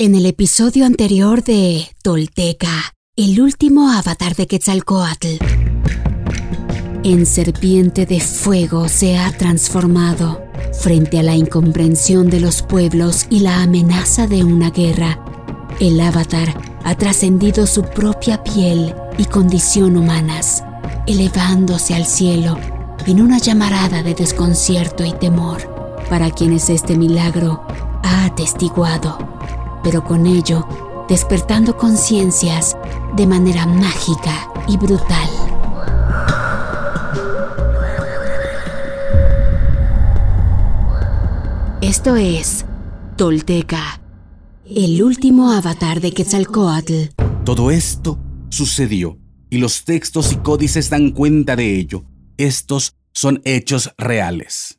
En el episodio anterior de Tolteca, el último avatar de Quetzalcoatl, en serpiente de fuego se ha transformado frente a la incomprensión de los pueblos y la amenaza de una guerra. El avatar ha trascendido su propia piel y condición humanas, elevándose al cielo en una llamarada de desconcierto y temor para quienes este milagro ha atestiguado pero con ello despertando conciencias de manera mágica y brutal. Esto es Tolteca, el último avatar de Quetzalcoatl. Todo esto sucedió y los textos y códices dan cuenta de ello. Estos son hechos reales.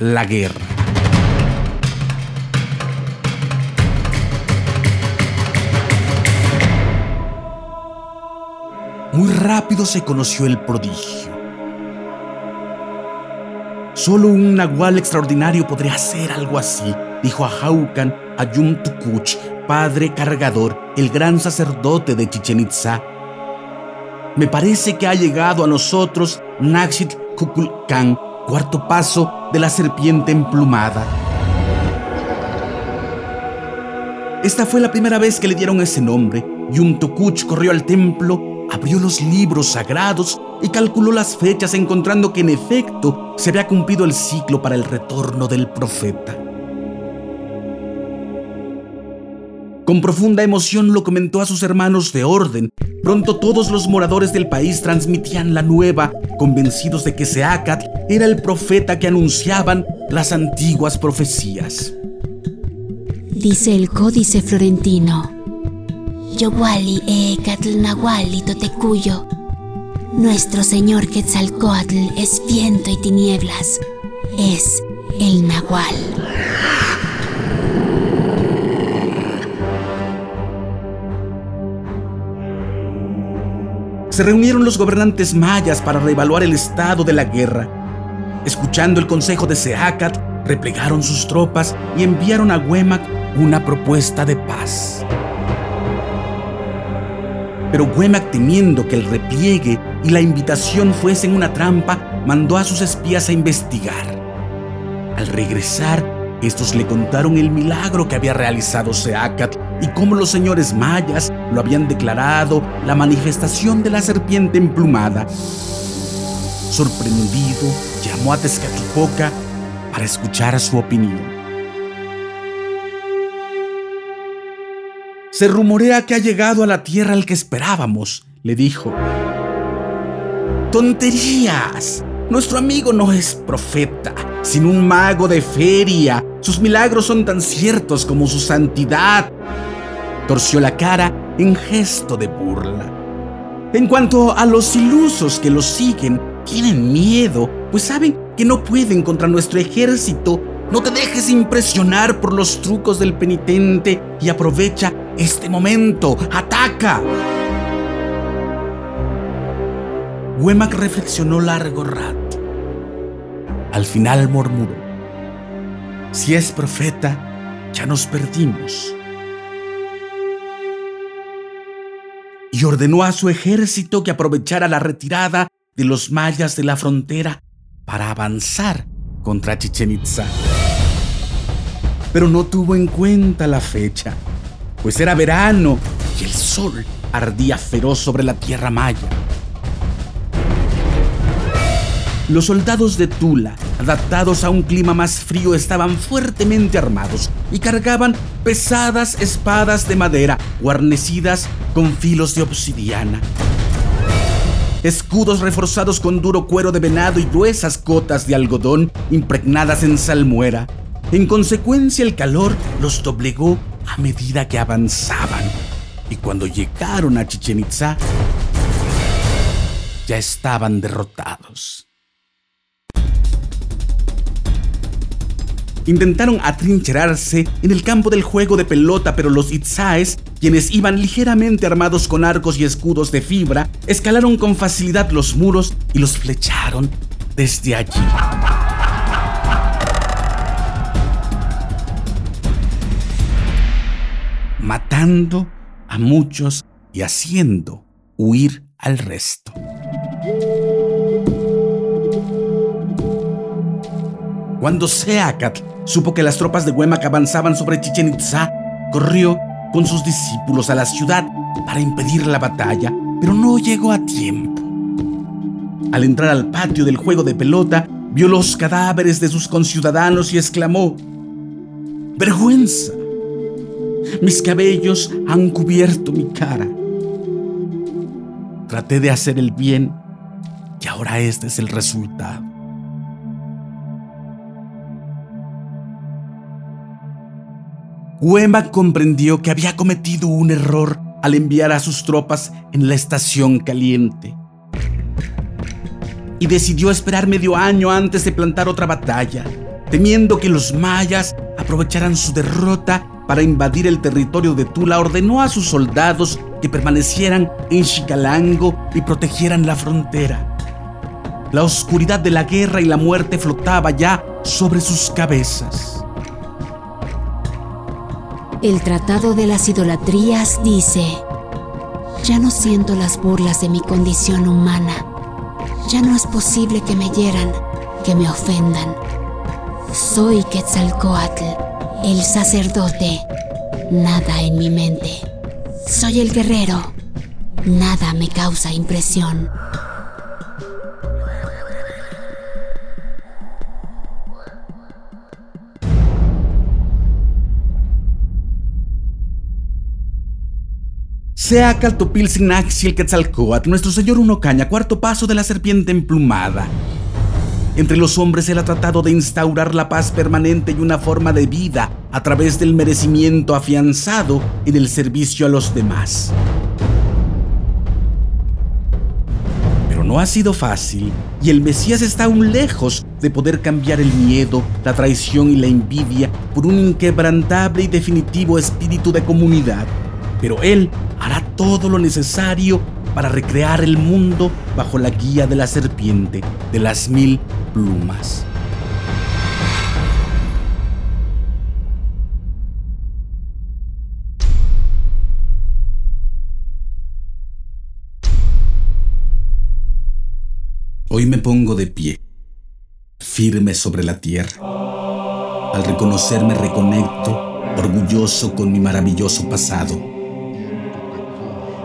La guerra. Muy rápido se conoció el prodigio. Solo un nahual extraordinario podría hacer algo así, dijo a Haukan Ayum padre cargador, el gran sacerdote de Chichen Itza. Me parece que ha llegado a nosotros Naxit Kukulkan, cuarto paso de la serpiente emplumada. Esta fue la primera vez que le dieron ese nombre, y un Tokuch corrió al templo, abrió los libros sagrados y calculó las fechas encontrando que en efecto se había cumplido el ciclo para el retorno del profeta. Con profunda emoción lo comentó a sus hermanos de orden. Pronto todos los moradores del país transmitían la nueva, convencidos de que Seacat era el profeta que anunciaban las antiguas profecías. Dice el códice florentino. Yowali e Nahuali Totecuyo. Nuestro Señor Quetzalcoatl es viento y tinieblas. Es el Nahual. Se reunieron los gobernantes mayas para reevaluar el estado de la guerra. Escuchando el consejo de Seacat, replegaron sus tropas y enviaron a Huemac una propuesta de paz. Pero Huemac, temiendo que el repliegue y la invitación fuesen una trampa, mandó a sus espías a investigar. Al regresar, estos le contaron el milagro que había realizado Seacat y cómo los señores mayas lo habían declarado la manifestación de la serpiente emplumada. Sorprendido, llamó a Tezcatlipoca para escuchar su opinión. Se rumorea que ha llegado a la tierra el que esperábamos, le dijo. ¡Tonterías! Nuestro amigo no es profeta, sino un mago de feria. Sus milagros son tan ciertos como su santidad. Torció la cara en gesto de burla. En cuanto a los ilusos que los siguen, tienen miedo, pues saben que no pueden contra nuestro ejército. No te dejes impresionar por los trucos del penitente y aprovecha este momento. ¡Ataca! Huemac reflexionó largo rato. Al final murmuró, si es profeta, ya nos perdimos. Y ordenó a su ejército que aprovechara la retirada de los mayas de la frontera para avanzar contra Chichen Itza. Pero no tuvo en cuenta la fecha, pues era verano y el sol ardía feroz sobre la tierra maya. Los soldados de Tula, adaptados a un clima más frío, estaban fuertemente armados y cargaban pesadas espadas de madera guarnecidas con filos de obsidiana. Escudos reforzados con duro cuero de venado y gruesas cotas de algodón impregnadas en salmuera. En consecuencia, el calor los doblegó a medida que avanzaban. Y cuando llegaron a Chichen Itza, ya estaban derrotados. Intentaron atrincherarse en el campo del juego de pelota, pero los Itzaes, quienes iban ligeramente armados con arcos y escudos de fibra, escalaron con facilidad los muros y los flecharon desde allí. Matando a muchos y haciendo huir al resto. Cuando Seacat supo que las tropas de Huemac avanzaban sobre Chichen Itza, corrió con sus discípulos a la ciudad para impedir la batalla, pero no llegó a tiempo. Al entrar al patio del juego de pelota, vio los cadáveres de sus conciudadanos y exclamó, ¡Vergüenza! Mis cabellos han cubierto mi cara. Traté de hacer el bien y ahora este es el resultado. Huema comprendió que había cometido un error al enviar a sus tropas en la estación caliente y decidió esperar medio año antes de plantar otra batalla, temiendo que los mayas aprovecharan su derrota para invadir el territorio de Tula, ordenó a sus soldados que permanecieran en Chicalango y protegieran la frontera. La oscuridad de la guerra y la muerte flotaba ya sobre sus cabezas. El Tratado de las Idolatrías dice, ya no siento las burlas de mi condición humana. Ya no es posible que me hieran, que me ofendan. Soy Quetzalcoatl, el sacerdote. Nada en mi mente. Soy el guerrero. Nada me causa impresión. Sea Caltopilzinaxi el Quetzalcoatl, nuestro señor Uno Caña, cuarto paso de la serpiente emplumada. Entre los hombres él ha tratado de instaurar la paz permanente y una forma de vida a través del merecimiento afianzado en el servicio a los demás. Pero no ha sido fácil y el Mesías está aún lejos de poder cambiar el miedo, la traición y la envidia por un inquebrantable y definitivo espíritu de comunidad. Pero él hará todo lo necesario para recrear el mundo bajo la guía de la serpiente de las mil plumas. Hoy me pongo de pie, firme sobre la tierra. Al reconocerme reconecto, orgulloso con mi maravilloso pasado